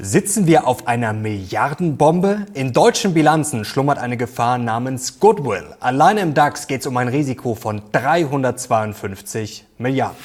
Sitzen wir auf einer Milliardenbombe? In deutschen Bilanzen schlummert eine Gefahr namens Goodwill. Alleine im DAX geht es um ein Risiko von 352 Milliarden.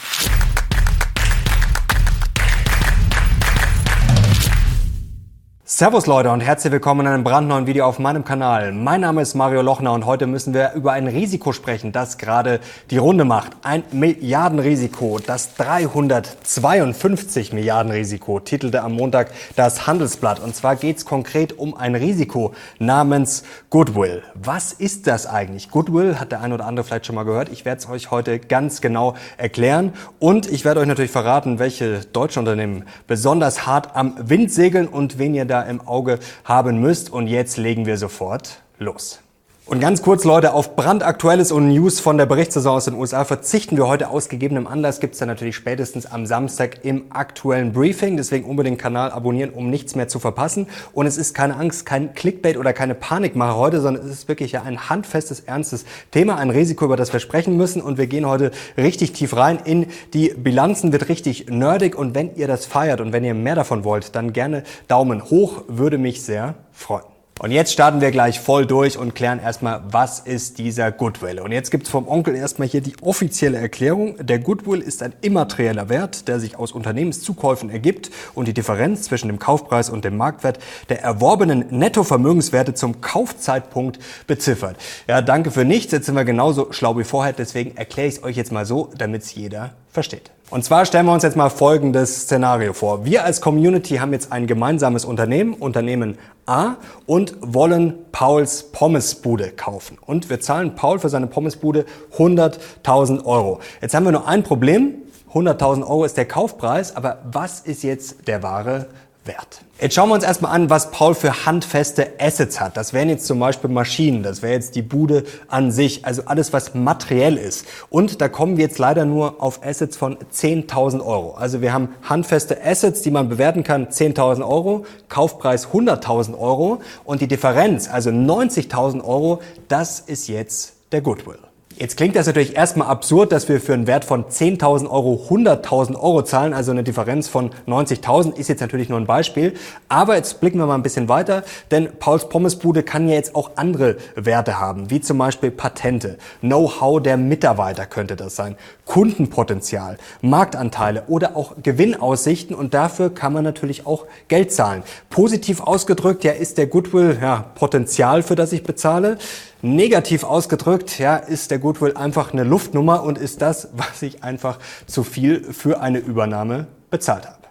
Servus Leute und herzlich willkommen in einem brandneuen Video auf meinem Kanal. Mein Name ist Mario Lochner und heute müssen wir über ein Risiko sprechen, das gerade die Runde macht. Ein Milliardenrisiko, das 352 Milliarden Risiko, titelte am Montag das Handelsblatt. Und zwar geht es konkret um ein Risiko namens Goodwill. Was ist das eigentlich? Goodwill hat der eine oder andere vielleicht schon mal gehört. Ich werde es euch heute ganz genau erklären und ich werde euch natürlich verraten, welche deutsche Unternehmen besonders hart am Wind segeln und wen ihr da im Auge haben müsst. Und jetzt legen wir sofort los. Und ganz kurz, Leute, auf brandaktuelles und News von der Berichtssaison aus den USA verzichten wir heute aus gegebenem Anlass. Gibt es dann natürlich spätestens am Samstag im aktuellen Briefing. Deswegen unbedingt Kanal abonnieren, um nichts mehr zu verpassen. Und es ist keine Angst, kein Clickbait oder keine Panikmache heute, sondern es ist wirklich ja ein handfestes, ernstes Thema, ein Risiko, über das wir sprechen müssen. Und wir gehen heute richtig tief rein in die Bilanzen, wird richtig nerdig. Und wenn ihr das feiert und wenn ihr mehr davon wollt, dann gerne Daumen hoch, würde mich sehr freuen. Und jetzt starten wir gleich voll durch und klären erstmal, was ist dieser Goodwill. Und jetzt gibt's vom Onkel erstmal hier die offizielle Erklärung. Der Goodwill ist ein immaterieller Wert, der sich aus Unternehmenszukäufen ergibt und die Differenz zwischen dem Kaufpreis und dem Marktwert der erworbenen Nettovermögenswerte zum Kaufzeitpunkt beziffert. Ja, danke für nichts. Jetzt sind wir genauso schlau wie vorher. Deswegen erkläre ich es euch jetzt mal so, damit es jeder versteht. Und zwar stellen wir uns jetzt mal folgendes Szenario vor. Wir als Community haben jetzt ein gemeinsames Unternehmen, Unternehmen A, und wollen Pauls Pommesbude kaufen. Und wir zahlen Paul für seine Pommesbude 100.000 Euro. Jetzt haben wir nur ein Problem. 100.000 Euro ist der Kaufpreis, aber was ist jetzt der wahre Wert. Jetzt schauen wir uns erstmal an, was Paul für handfeste Assets hat. Das wären jetzt zum Beispiel Maschinen, das wäre jetzt die Bude an sich, also alles, was materiell ist. Und da kommen wir jetzt leider nur auf Assets von 10.000 Euro. Also wir haben handfeste Assets, die man bewerten kann, 10.000 Euro, Kaufpreis 100.000 Euro und die Differenz, also 90.000 Euro, das ist jetzt der Goodwill. Jetzt klingt das natürlich erstmal absurd, dass wir für einen Wert von 10.000 Euro 100.000 Euro zahlen, also eine Differenz von 90.000 ist jetzt natürlich nur ein Beispiel. Aber jetzt blicken wir mal ein bisschen weiter, denn Pauls Pommesbude kann ja jetzt auch andere Werte haben, wie zum Beispiel Patente, Know-how der Mitarbeiter könnte das sein, Kundenpotenzial, Marktanteile oder auch Gewinnaussichten und dafür kann man natürlich auch Geld zahlen. Positiv ausgedrückt, ja, ist der Goodwill ja Potenzial, für das ich bezahle. Negativ ausgedrückt, ja, ist der Goodwill einfach eine Luftnummer und ist das, was ich einfach zu viel für eine Übernahme bezahlt habe.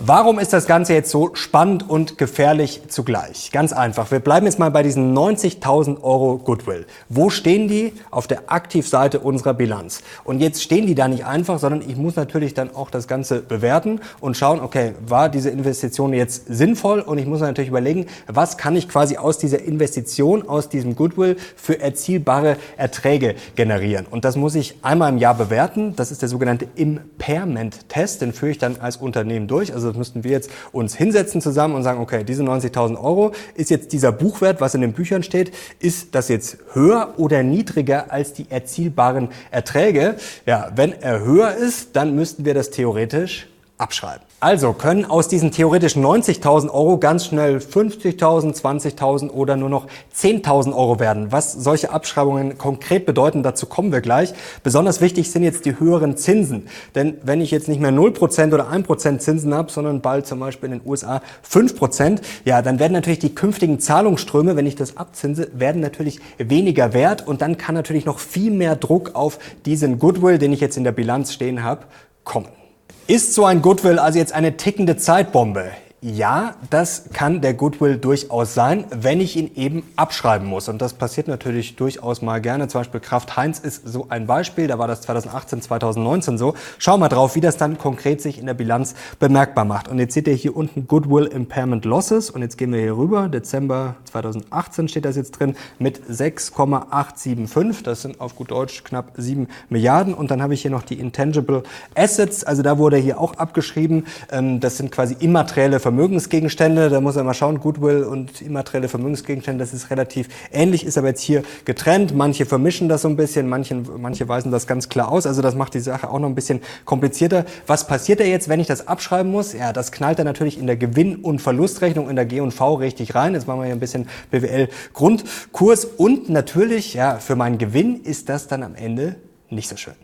Warum ist das Ganze jetzt so spannend und gefährlich zugleich? Ganz einfach. Wir bleiben jetzt mal bei diesen 90.000 Euro Goodwill. Wo stehen die? Auf der Aktivseite unserer Bilanz. Und jetzt stehen die da nicht einfach, sondern ich muss natürlich dann auch das Ganze bewerten und schauen, okay, war diese Investition jetzt sinnvoll? Und ich muss natürlich überlegen, was kann ich quasi aus dieser Investition, aus diesem Goodwill für erzielbare Erträge generieren? Und das muss ich einmal im Jahr bewerten. Das ist der sogenannte Impairment-Test. Den führe ich dann als Unternehmen durch. Also also müssten wir jetzt uns hinsetzen zusammen und sagen, okay, diese 90.000 Euro ist jetzt dieser Buchwert, was in den Büchern steht, ist das jetzt höher oder niedriger als die erzielbaren Erträge? Ja, wenn er höher ist, dann müssten wir das theoretisch abschreiben. Also können aus diesen theoretischen 90.000 Euro ganz schnell 50.000, 20.000 oder nur noch 10.000 Euro werden. Was solche Abschreibungen konkret bedeuten, dazu kommen wir gleich. Besonders wichtig sind jetzt die höheren Zinsen. Denn wenn ich jetzt nicht mehr 0% oder 1% Zinsen habe, sondern bald zum Beispiel in den USA 5%, ja, dann werden natürlich die künftigen Zahlungsströme, wenn ich das abzinse, werden natürlich weniger wert und dann kann natürlich noch viel mehr Druck auf diesen Goodwill, den ich jetzt in der Bilanz stehen habe, kommen. Ist so ein Goodwill also jetzt eine tickende Zeitbombe? Ja, das kann der Goodwill durchaus sein, wenn ich ihn eben abschreiben muss. Und das passiert natürlich durchaus mal gerne. Zum Beispiel Kraft Heinz ist so ein Beispiel. Da war das 2018, 2019 so. Schau mal drauf, wie das dann konkret sich in der Bilanz bemerkbar macht. Und jetzt seht ihr hier unten Goodwill Impairment Losses. Und jetzt gehen wir hier rüber. Dezember 2018 steht das jetzt drin mit 6,875. Das sind auf gut Deutsch knapp 7 Milliarden. Und dann habe ich hier noch die Intangible Assets. Also da wurde hier auch abgeschrieben. Ähm, das sind quasi immaterielle Vermögensgegenstände. Da muss man mal schauen, Goodwill und immaterielle Vermögensgegenstände, das ist relativ ähnlich, ist aber jetzt hier getrennt. Manche vermischen das so ein bisschen, manche, manche weisen das ganz klar aus. Also das macht die Sache auch noch ein bisschen komplizierter. Was passiert da jetzt, wenn ich das abschreiben muss? Ja, das knallt dann natürlich in der Gewinn- und Verlustrechnung in der G&V richtig rein. Jetzt machen wir hier ein bisschen BWL-Grundkurs. Und natürlich, ja, für meinen Gewinn ist das dann am Ende nicht so schön.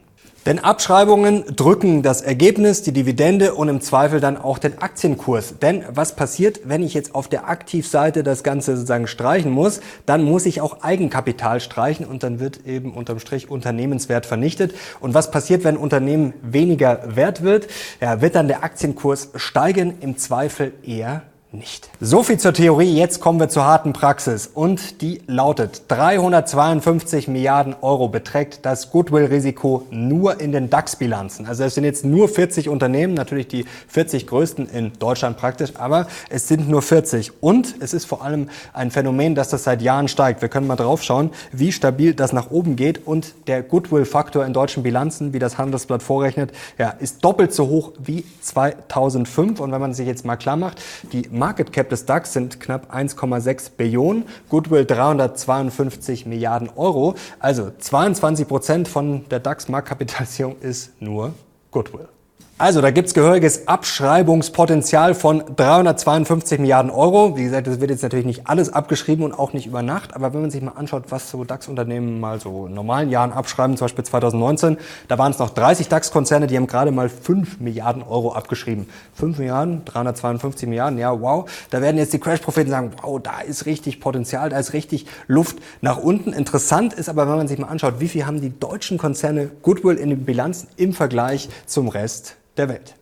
Denn Abschreibungen drücken das Ergebnis, die Dividende und im Zweifel dann auch den Aktienkurs. Denn was passiert, wenn ich jetzt auf der Aktivseite das Ganze sozusagen streichen muss? Dann muss ich auch Eigenkapital streichen und dann wird eben unterm Strich Unternehmenswert vernichtet. Und was passiert, wenn Unternehmen weniger wert wird? Ja, wird dann der Aktienkurs steigen? Im Zweifel eher nicht. So viel zur Theorie, jetzt kommen wir zur harten Praxis und die lautet 352 Milliarden Euro beträgt das Goodwill-Risiko nur in den DAX-Bilanzen. Also es sind jetzt nur 40 Unternehmen, natürlich die 40 größten in Deutschland praktisch, aber es sind nur 40 und es ist vor allem ein Phänomen, dass das seit Jahren steigt. Wir können mal drauf schauen, wie stabil das nach oben geht und der Goodwill-Faktor in deutschen Bilanzen, wie das Handelsblatt vorrechnet, ja, ist doppelt so hoch wie 2005 und wenn man sich jetzt mal klar macht, die Market Cap des DAX sind knapp 1,6 Billionen, Goodwill 352 Milliarden Euro. Also 22 Prozent von der DAX-Marktkapitalisierung ist nur Goodwill. Also, da gibt's gehöriges Abschreibungspotenzial von 352 Milliarden Euro. Wie gesagt, das wird jetzt natürlich nicht alles abgeschrieben und auch nicht über Nacht. Aber wenn man sich mal anschaut, was so DAX-Unternehmen mal so in normalen Jahren abschreiben, zum Beispiel 2019, da waren es noch 30 DAX-Konzerne, die haben gerade mal 5 Milliarden Euro abgeschrieben. 5 Milliarden, 352 Milliarden, ja, wow. Da werden jetzt die Crash-Propheten sagen, wow, da ist richtig Potenzial, da ist richtig Luft nach unten. Interessant ist aber, wenn man sich mal anschaut, wie viel haben die deutschen Konzerne Goodwill in den Bilanzen im Vergleich zum Rest der Welt.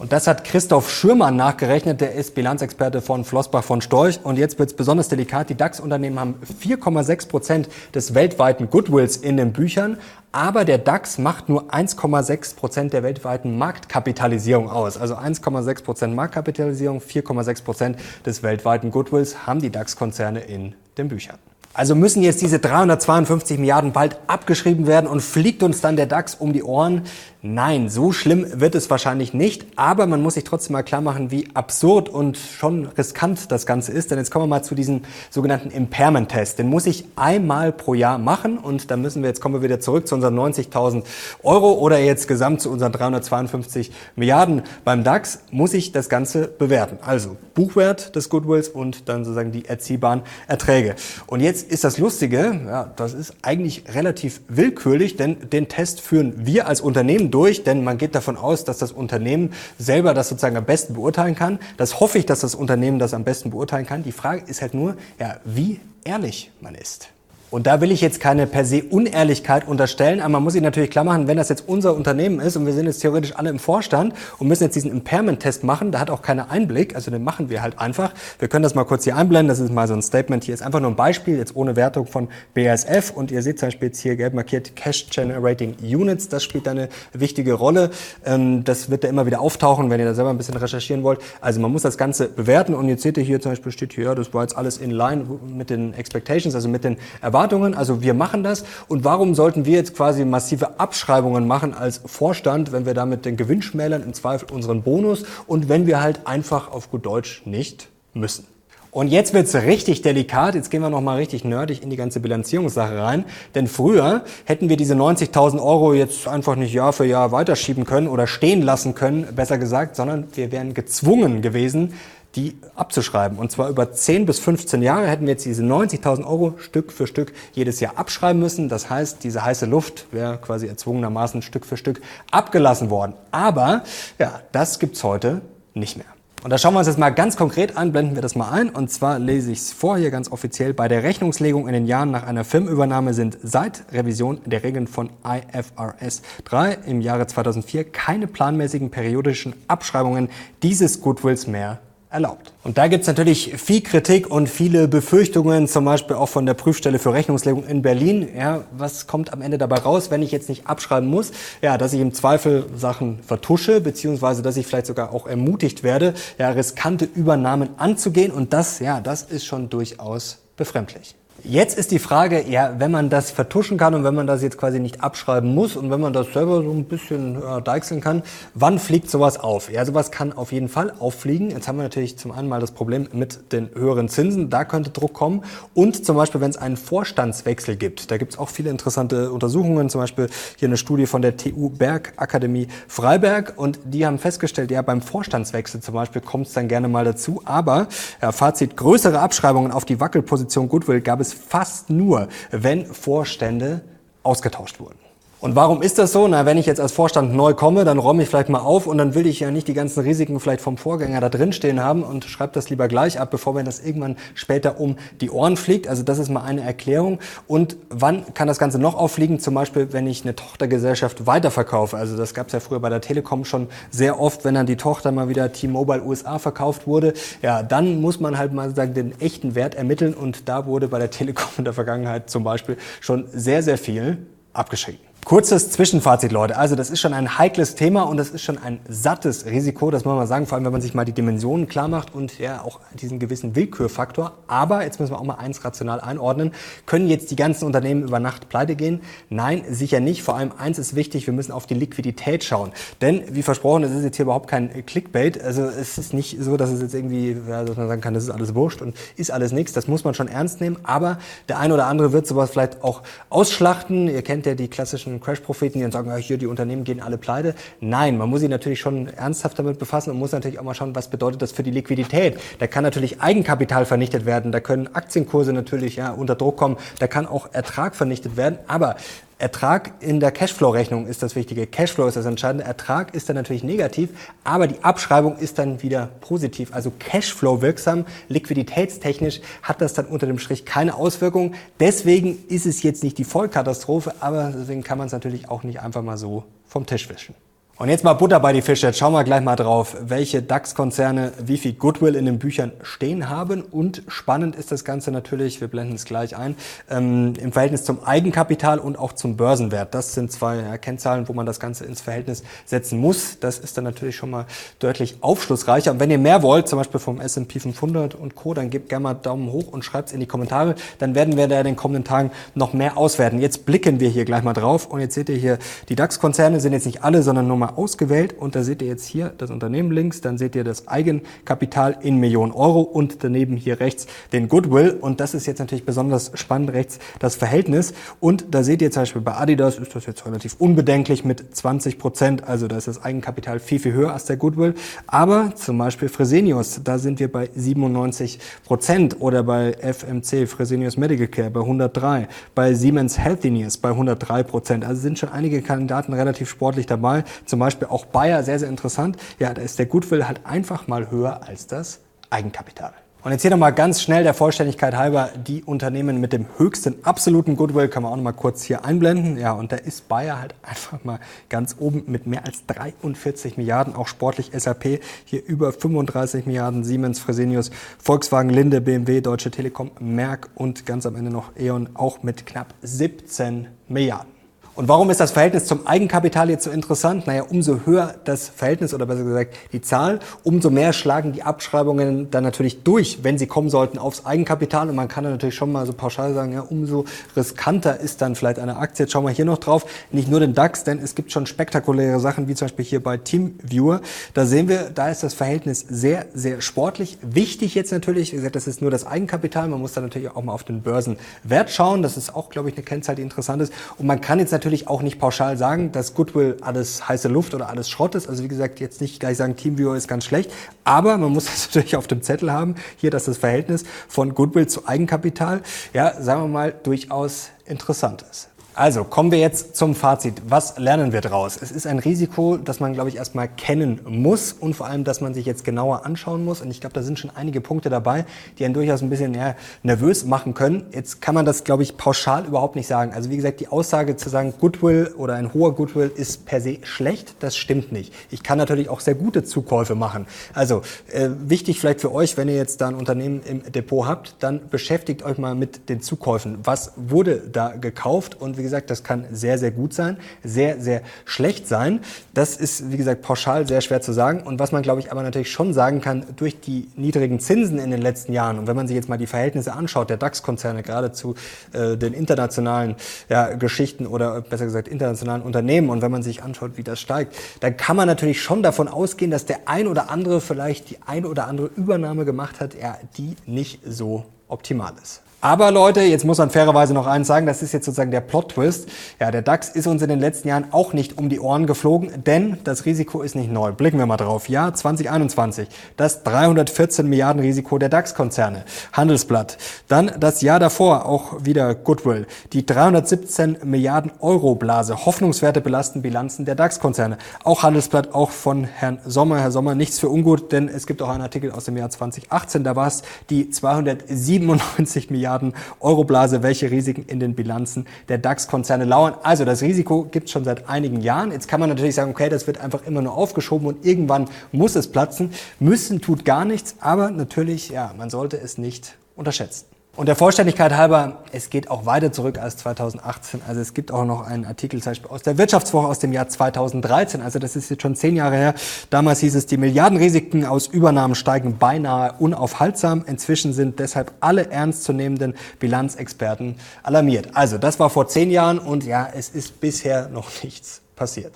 Und das hat Christoph Schürmann nachgerechnet, der ist Bilanzexperte von Flossbach von Storch. Und jetzt wird es besonders delikat. Die DAX-Unternehmen haben 4,6 Prozent des weltweiten Goodwills in den Büchern. Aber der DAX macht nur 1,6 Prozent der weltweiten Marktkapitalisierung aus. Also 1,6 Prozent Marktkapitalisierung, 4,6 Prozent des weltweiten Goodwills haben die DAX-Konzerne in den Büchern. Also müssen jetzt diese 352 Milliarden bald abgeschrieben werden und fliegt uns dann der DAX um die Ohren? Nein, so schlimm wird es wahrscheinlich nicht, aber man muss sich trotzdem mal klar machen, wie absurd und schon riskant das Ganze ist. Denn jetzt kommen wir mal zu diesem sogenannten Impairment-Test. Den muss ich einmal pro Jahr machen und dann müssen wir, jetzt kommen wir wieder zurück zu unseren 90.000 Euro oder jetzt gesamt zu unseren 352 Milliarden beim DAX, muss ich das Ganze bewerten. Also Buchwert des Goodwills und dann sozusagen die erziehbaren Erträge. Und jetzt ist das Lustige, ja, das ist eigentlich relativ willkürlich, denn den Test führen wir als Unternehmen durch, denn man geht davon aus, dass das Unternehmen selber das sozusagen am besten beurteilen kann. Das hoffe ich, dass das Unternehmen das am besten beurteilen kann. Die Frage ist halt nur, ja, wie ehrlich man ist. Und da will ich jetzt keine per se Unehrlichkeit unterstellen, aber man muss sich natürlich klar machen, wenn das jetzt unser Unternehmen ist und wir sind jetzt theoretisch alle im Vorstand und müssen jetzt diesen Impairment-Test machen, da hat auch keiner Einblick, also den machen wir halt einfach. Wir können das mal kurz hier einblenden, das ist mal so ein Statement, hier ist einfach nur ein Beispiel, jetzt ohne Wertung von BASF und ihr seht zum Beispiel jetzt hier gelb markiert Cash Generating Units, das spielt da eine wichtige Rolle. Ähm, das wird da immer wieder auftauchen, wenn ihr da selber ein bisschen recherchieren wollt. Also man muss das Ganze bewerten und jetzt seht ihr hier zum Beispiel steht hier, ja, das war jetzt alles in line mit den Expectations, also mit den Erwartungen Erwartungen, also wir machen das. Und warum sollten wir jetzt quasi massive Abschreibungen machen als Vorstand, wenn wir damit den Gewinn schmälern, im Zweifel unseren Bonus und wenn wir halt einfach auf gut Deutsch nicht müssen? Und jetzt wird's richtig delikat. Jetzt gehen wir nochmal richtig nerdig in die ganze Bilanzierungssache rein. Denn früher hätten wir diese 90.000 Euro jetzt einfach nicht Jahr für Jahr weiterschieben können oder stehen lassen können, besser gesagt, sondern wir wären gezwungen gewesen, die abzuschreiben. Und zwar über 10 bis 15 Jahre hätten wir jetzt diese 90.000 Euro Stück für Stück jedes Jahr abschreiben müssen. Das heißt, diese heiße Luft wäre quasi erzwungenermaßen Stück für Stück abgelassen worden. Aber ja, das gibt's heute nicht mehr. Und da schauen wir uns jetzt mal ganz konkret an, blenden wir das mal ein. Und zwar lese ich es vor hier ganz offiziell. Bei der Rechnungslegung in den Jahren nach einer Firmenübernahme sind seit Revision der Regeln von IFRS 3 im Jahre 2004 keine planmäßigen periodischen Abschreibungen dieses Goodwills mehr erlaubt. Und da gibt's natürlich viel Kritik und viele Befürchtungen, zum Beispiel auch von der Prüfstelle für Rechnungslegung in Berlin. Ja, was kommt am Ende dabei raus, wenn ich jetzt nicht abschreiben muss? Ja, dass ich im Zweifel Sachen vertusche, beziehungsweise dass ich vielleicht sogar auch ermutigt werde, ja, riskante Übernahmen anzugehen. Und das, ja, das ist schon durchaus befremdlich. Jetzt ist die Frage, ja, wenn man das vertuschen kann und wenn man das jetzt quasi nicht abschreiben muss und wenn man das selber so ein bisschen ja, deichseln kann, wann fliegt sowas auf? Ja, sowas kann auf jeden Fall auffliegen. Jetzt haben wir natürlich zum einen mal das Problem mit den höheren Zinsen, da könnte Druck kommen. Und zum Beispiel, wenn es einen Vorstandswechsel gibt, da gibt es auch viele interessante Untersuchungen, zum Beispiel hier eine Studie von der TU Bergakademie Freiberg und die haben festgestellt, ja, beim Vorstandswechsel zum Beispiel kommt es dann gerne mal dazu, aber ja, Fazit, größere Abschreibungen auf die Wackelposition Goodwill gab es fast nur, wenn Vorstände ausgetauscht wurden. Und warum ist das so? Na, wenn ich jetzt als Vorstand neu komme, dann räume ich vielleicht mal auf und dann will ich ja nicht die ganzen Risiken vielleicht vom Vorgänger da drin stehen haben und schreibe das lieber gleich ab, bevor mir das irgendwann später um die Ohren fliegt. Also das ist mal eine Erklärung. Und wann kann das Ganze noch auffliegen? Zum Beispiel, wenn ich eine Tochtergesellschaft weiterverkaufe. Also das gab es ja früher bei der Telekom schon sehr oft, wenn dann die Tochter mal wieder T-Mobile USA verkauft wurde. Ja, dann muss man halt mal sagen, den echten Wert ermitteln und da wurde bei der Telekom in der Vergangenheit zum Beispiel schon sehr, sehr viel abgeschrieben. Kurzes Zwischenfazit, Leute. Also das ist schon ein heikles Thema und das ist schon ein sattes Risiko, das muss man sagen, vor allem wenn man sich mal die Dimensionen klar macht und ja auch diesen gewissen Willkürfaktor. Aber jetzt müssen wir auch mal eins rational einordnen. Können jetzt die ganzen Unternehmen über Nacht pleite gehen? Nein, sicher nicht. Vor allem eins ist wichtig, wir müssen auf die Liquidität schauen. Denn wie versprochen, es ist jetzt hier überhaupt kein Clickbait. Also es ist nicht so, dass es jetzt irgendwie, ja, dass man sagen kann, das ist alles wurscht und ist alles nichts. Das muss man schon ernst nehmen. Aber der eine oder andere wird sowas vielleicht auch ausschlachten. Ihr kennt ja die klassischen klassischen Crash-Propheten, die dann sagen, ja, hier, die Unternehmen gehen alle pleite. Nein, man muss sich natürlich schon ernsthaft damit befassen und muss natürlich auch mal schauen, was bedeutet das für die Liquidität. Da kann natürlich Eigenkapital vernichtet werden, da können Aktienkurse natürlich ja, unter Druck kommen, da kann auch Ertrag vernichtet werden, aber Ertrag in der Cashflow-Rechnung ist das Wichtige. Cashflow ist das Entscheidende. Ertrag ist dann natürlich negativ, aber die Abschreibung ist dann wieder positiv. Also Cashflow wirksam, liquiditätstechnisch hat das dann unter dem Strich keine Auswirkung. Deswegen ist es jetzt nicht die Vollkatastrophe, aber deswegen kann man es natürlich auch nicht einfach mal so vom Tisch wischen. Und jetzt mal Butter bei die Fische. Jetzt schauen wir gleich mal drauf, welche DAX-Konzerne wie viel Goodwill in den Büchern stehen haben. Und spannend ist das Ganze natürlich, wir blenden es gleich ein, ähm, im Verhältnis zum Eigenkapital und auch zum Börsenwert. Das sind zwei ja, Kennzahlen, wo man das Ganze ins Verhältnis setzen muss. Das ist dann natürlich schon mal deutlich aufschlussreicher. Und wenn ihr mehr wollt, zum Beispiel vom S&P 500 und Co., dann gebt gerne mal Daumen hoch und schreibt es in die Kommentare. Dann werden wir da in den kommenden Tagen noch mehr auswerten. Jetzt blicken wir hier gleich mal drauf. Und jetzt seht ihr hier, die DAX-Konzerne sind jetzt nicht alle, sondern nur mal ausgewählt. Und da seht ihr jetzt hier das Unternehmen links, dann seht ihr das Eigenkapital in Millionen Euro. Und daneben hier rechts den Goodwill. Und das ist jetzt natürlich besonders spannend rechts das Verhältnis. Und da seht ihr zum Beispiel bei Adidas ist das jetzt relativ unbedenklich mit 20 Prozent, also da ist das Eigenkapital viel, viel höher als der Goodwill, aber zum Beispiel Fresenius, da sind wir bei 97 Prozent. Oder bei FMC, Fresenius Medical Care bei 103, bei Siemens Healthineers bei 103 Prozent, also sind schon einige Kandidaten relativ sportlich dabei, zum Beispiel auch Bayer, sehr, sehr interessant. Ja, da ist der Goodwill halt einfach mal höher als das Eigenkapital. Und jetzt hier nochmal ganz schnell der Vollständigkeit halber die Unternehmen mit dem höchsten absoluten Goodwill kann man auch nochmal kurz hier einblenden. Ja, und da ist Bayer halt einfach mal ganz oben mit mehr als 43 Milliarden, auch sportlich SAP, hier über 35 Milliarden, Siemens, Fresenius, Volkswagen, Linde, BMW, Deutsche Telekom, Merck und ganz am Ende noch E.ON auch mit knapp 17 Milliarden. Und warum ist das Verhältnis zum Eigenkapital jetzt so interessant? Naja, umso höher das Verhältnis oder besser gesagt die Zahl, umso mehr schlagen die Abschreibungen dann natürlich durch, wenn sie kommen sollten aufs Eigenkapital. Und man kann dann natürlich schon mal so pauschal sagen, ja, umso riskanter ist dann vielleicht eine Aktie. Jetzt schauen wir hier noch drauf. Nicht nur den DAX, denn es gibt schon spektakuläre Sachen, wie zum Beispiel hier bei TeamViewer. Da sehen wir, da ist das Verhältnis sehr, sehr sportlich. Wichtig jetzt natürlich, wie gesagt, das ist nur das Eigenkapital. Man muss dann natürlich auch mal auf den Börsenwert schauen. Das ist auch, glaube ich, eine Kennzahl, die interessant ist. Und man kann jetzt natürlich natürlich auch nicht pauschal sagen, dass Goodwill alles heiße Luft oder alles Schrott ist. Also wie gesagt, jetzt nicht gleich sagen, Teamviewer ist ganz schlecht. Aber man muss das natürlich auf dem Zettel haben. Hier, dass das Verhältnis von Goodwill zu Eigenkapital, ja, sagen wir mal, durchaus interessant ist. Also kommen wir jetzt zum Fazit. Was lernen wir daraus? Es ist ein Risiko, das man, glaube ich, erstmal kennen muss und vor allem, dass man sich jetzt genauer anschauen muss. Und ich glaube, da sind schon einige Punkte dabei, die einen durchaus ein bisschen nervös machen können. Jetzt kann man das, glaube ich, pauschal überhaupt nicht sagen. Also wie gesagt, die Aussage zu sagen, Goodwill oder ein hoher Goodwill ist per se schlecht, das stimmt nicht. Ich kann natürlich auch sehr gute Zukäufe machen. Also äh, wichtig vielleicht für euch, wenn ihr jetzt da ein Unternehmen im Depot habt, dann beschäftigt euch mal mit den Zukäufen. Was wurde da gekauft? Und wie gesagt, gesagt, das kann sehr, sehr gut sein, sehr, sehr schlecht sein. Das ist, wie gesagt, pauschal sehr schwer zu sagen. Und was man, glaube ich, aber natürlich schon sagen kann, durch die niedrigen Zinsen in den letzten Jahren und wenn man sich jetzt mal die Verhältnisse anschaut, der DAX-Konzerne gerade zu äh, den internationalen ja, Geschichten oder besser gesagt internationalen Unternehmen und wenn man sich anschaut, wie das steigt, dann kann man natürlich schon davon ausgehen, dass der ein oder andere vielleicht die ein oder andere Übernahme gemacht hat, ja, die nicht so optimal ist. Aber Leute, jetzt muss man fairerweise noch eins sagen, das ist jetzt sozusagen der Plot-Twist. Ja, der DAX ist uns in den letzten Jahren auch nicht um die Ohren geflogen, denn das Risiko ist nicht neu. Blicken wir mal drauf. Jahr 2021, das 314 Milliarden Risiko der DAX-Konzerne. Handelsblatt. Dann das Jahr davor, auch wieder Goodwill. Die 317 Milliarden Euro-Blase. Hoffnungswerte belasten Bilanzen der DAX-Konzerne. Auch Handelsblatt, auch von Herrn Sommer. Herr Sommer, nichts für ungut, denn es gibt auch einen Artikel aus dem Jahr 2018, da war es die 297 Milliarden Milliarden Euro-Blase, welche Risiken in den Bilanzen der DAX-Konzerne lauern. Also das Risiko gibt es schon seit einigen Jahren. Jetzt kann man natürlich sagen, okay, das wird einfach immer nur aufgeschoben und irgendwann muss es platzen. Müssen tut gar nichts, aber natürlich, ja, man sollte es nicht unterschätzen. Und der Vollständigkeit halber, es geht auch weiter zurück als 2018. Also es gibt auch noch einen Artikel zum Beispiel aus der Wirtschaftswoche aus dem Jahr 2013. Also das ist jetzt schon zehn Jahre her. Damals hieß es, die Milliardenrisiken aus Übernahmen steigen beinahe unaufhaltsam. Inzwischen sind deshalb alle ernstzunehmenden Bilanzexperten alarmiert. Also das war vor zehn Jahren und ja, es ist bisher noch nichts passiert.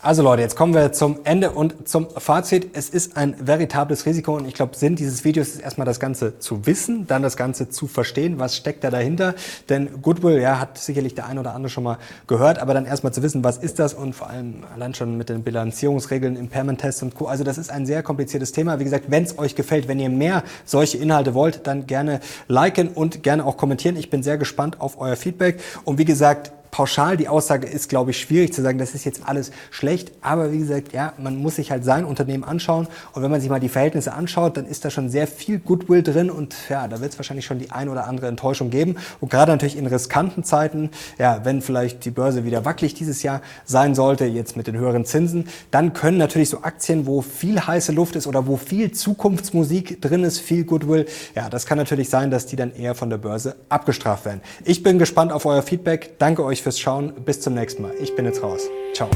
Also Leute, jetzt kommen wir zum Ende und zum Fazit. Es ist ein veritables Risiko und ich glaube, Sinn dieses Videos ist erstmal das Ganze zu wissen, dann das Ganze zu verstehen, was steckt da dahinter. Denn Goodwill, ja, hat sicherlich der ein oder andere schon mal gehört, aber dann erstmal zu wissen, was ist das und vor allem allein schon mit den Bilanzierungsregeln, Impairment-Tests und Co. Also das ist ein sehr kompliziertes Thema. Wie gesagt, wenn es euch gefällt, wenn ihr mehr solche Inhalte wollt, dann gerne liken und gerne auch kommentieren. Ich bin sehr gespannt auf euer Feedback und wie gesagt, pauschal die Aussage ist, glaube ich, schwierig zu sagen, das ist jetzt alles schlecht. Aber wie gesagt, ja, man muss sich halt sein Unternehmen anschauen. Und wenn man sich mal die Verhältnisse anschaut, dann ist da schon sehr viel Goodwill drin. Und ja, da wird es wahrscheinlich schon die ein oder andere Enttäuschung geben. Und gerade natürlich in riskanten Zeiten, ja, wenn vielleicht die Börse wieder wackelig dieses Jahr sein sollte, jetzt mit den höheren Zinsen, dann können natürlich so Aktien, wo viel heiße Luft ist oder wo viel Zukunftsmusik drin ist, viel Goodwill, ja, das kann natürlich sein, dass die dann eher von der Börse abgestraft werden. Ich bin gespannt auf euer Feedback. Danke euch euch fürs Schauen. Bis zum nächsten Mal. Ich bin jetzt raus. Ciao.